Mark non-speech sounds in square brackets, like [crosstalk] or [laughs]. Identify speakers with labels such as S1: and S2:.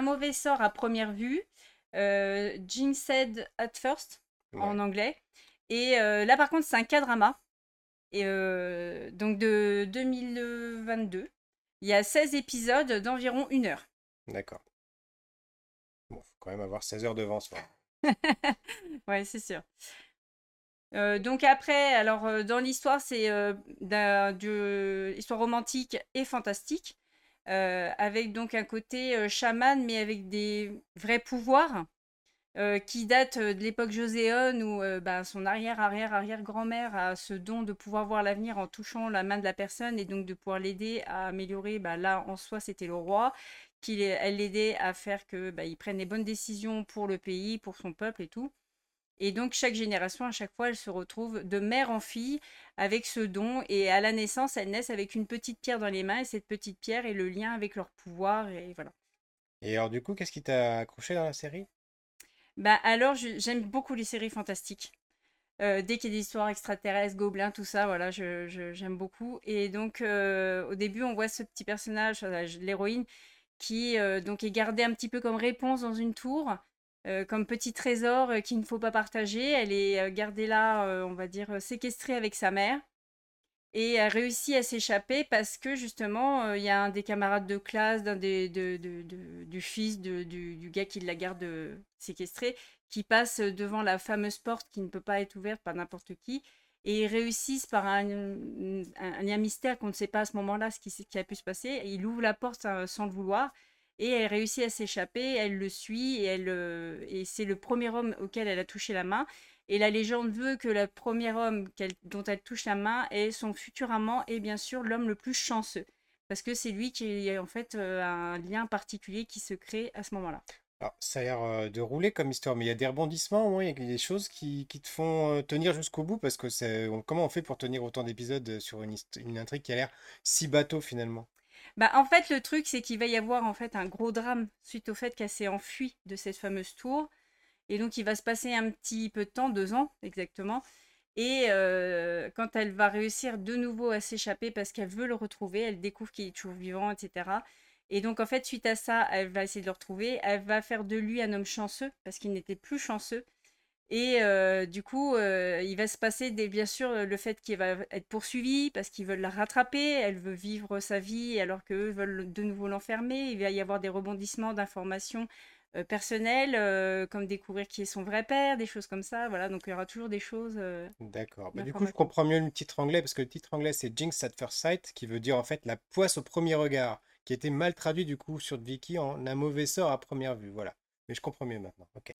S1: Un mauvais sort à première vue, euh, Jinxed at First en anglais. Et euh, là, par contre, c'est un K-drama. Et euh, donc de 2022. Il y a 16 épisodes d'environ une heure.
S2: D'accord. Bon, faut quand même avoir 16 heures de vent, [laughs]
S1: ouais, c'est sûr. Euh, donc après, alors euh, dans l'histoire, c'est euh, d'une histoire romantique et fantastique, avec donc un côté chaman, mais avec des vrais pouvoirs. qui date de l'époque joséone où bah, son arrière-arrière-arrière-grand-mère a ce don de pouvoir voir l'avenir en touchant la main de la personne et donc de pouvoir l'aider à améliorer. Bah, là, en soi, c'était le roi, qui elle l'aidait à faire que bah, prenne les bonnes décisions pour le pays, pour son peuple et tout. Et donc chaque génération, à chaque fois, elle se retrouve de mère en fille avec ce don. Et à la naissance, elles naissent avec une petite pierre dans les mains. Et cette petite pierre est le lien avec leur pouvoir. Et voilà.
S2: Et alors du coup, qu'est-ce qui t'a accroché dans la série?
S1: Bah alors, j'aime beaucoup les séries fantastiques. Euh, dès qu'il y a des histoires extraterrestres, gobelins, tout ça, voilà, j'aime beaucoup. Et donc, euh, au début, on voit ce petit personnage, l'héroïne, qui euh, donc est gardée un petit peu comme réponse dans une tour. Euh, comme petit trésor euh, qu'il ne faut pas partager. Elle est euh, gardée là, on va dire, séquestrée avec sa mère. Et elle réussit à s'échapper parce que justement, il y a un des camarades de classe, des, du fils du, gars qui la garde séquestrée, qui passe devant la fameuse porte qui ne peut pas être ouverte par n'importe qui. Et ils réussissent par un, un, mystère qu'on ne sait pas à ce moment-là ce qui, qui, a pu se passer. il ouvre la porte sans le vouloir et elle réussit à s'échapper, elle le suit euh, et c'est le premier homme auquel elle a touché la main. Et la légende veut que le premier homme dont elle touche la main est son futur amant et bien sûr l'homme le plus chanceux. Parce que c'est lui qui a en fait euh, un lien particulier qui se crée à ce moment-là.
S2: Alors, ça a l'air euh, de rouler comme histoire, mais il y a des rebondissements, il y a des choses qui, te font tenir jusqu'au bout, parce que comment on fait pour tenir autant d'épisodes sur une, une intrigue qui a l'air si bateau finalement?
S1: Bah, en fait, le truc, c'est qu'il va y avoir en fait un gros drame suite au fait qu'elle s'est enfuie de cette fameuse tour. Et donc, il va se passer un petit peu de temps, deux ans exactement. Et euh, quand elle va réussir de nouveau à s'échapper parce qu'elle veut le retrouver, elle découvre qu'il est toujours vivant, etc. Et donc, en fait, suite à ça, elle va essayer de le retrouver. Elle va faire de lui un homme chanceux parce qu'il n'était plus chanceux. Et euh, du coup, euh, il va se passer des, bien sûr le fait qu'il va être poursuivi parce qu'ils veulent la rattraper, elle veut vivre sa vie alors qu'eux veulent de nouveau l'enfermer. Il va y avoir des rebondissements d'informations euh, personnelles, comme découvrir qui est son vrai père, des choses comme ça. Voilà, donc il y aura toujours des choses.
S2: D'accord. Bah, du coup, je comprends mieux le titre anglais parce que le titre anglais c'est Jinx at First Sight, qui veut dire en fait la poisse au premier regard, qui a été mal traduit du coup sur Vicky en un mauvais sort à première vue. Voilà. Mais je comprends mieux maintenant. Ok.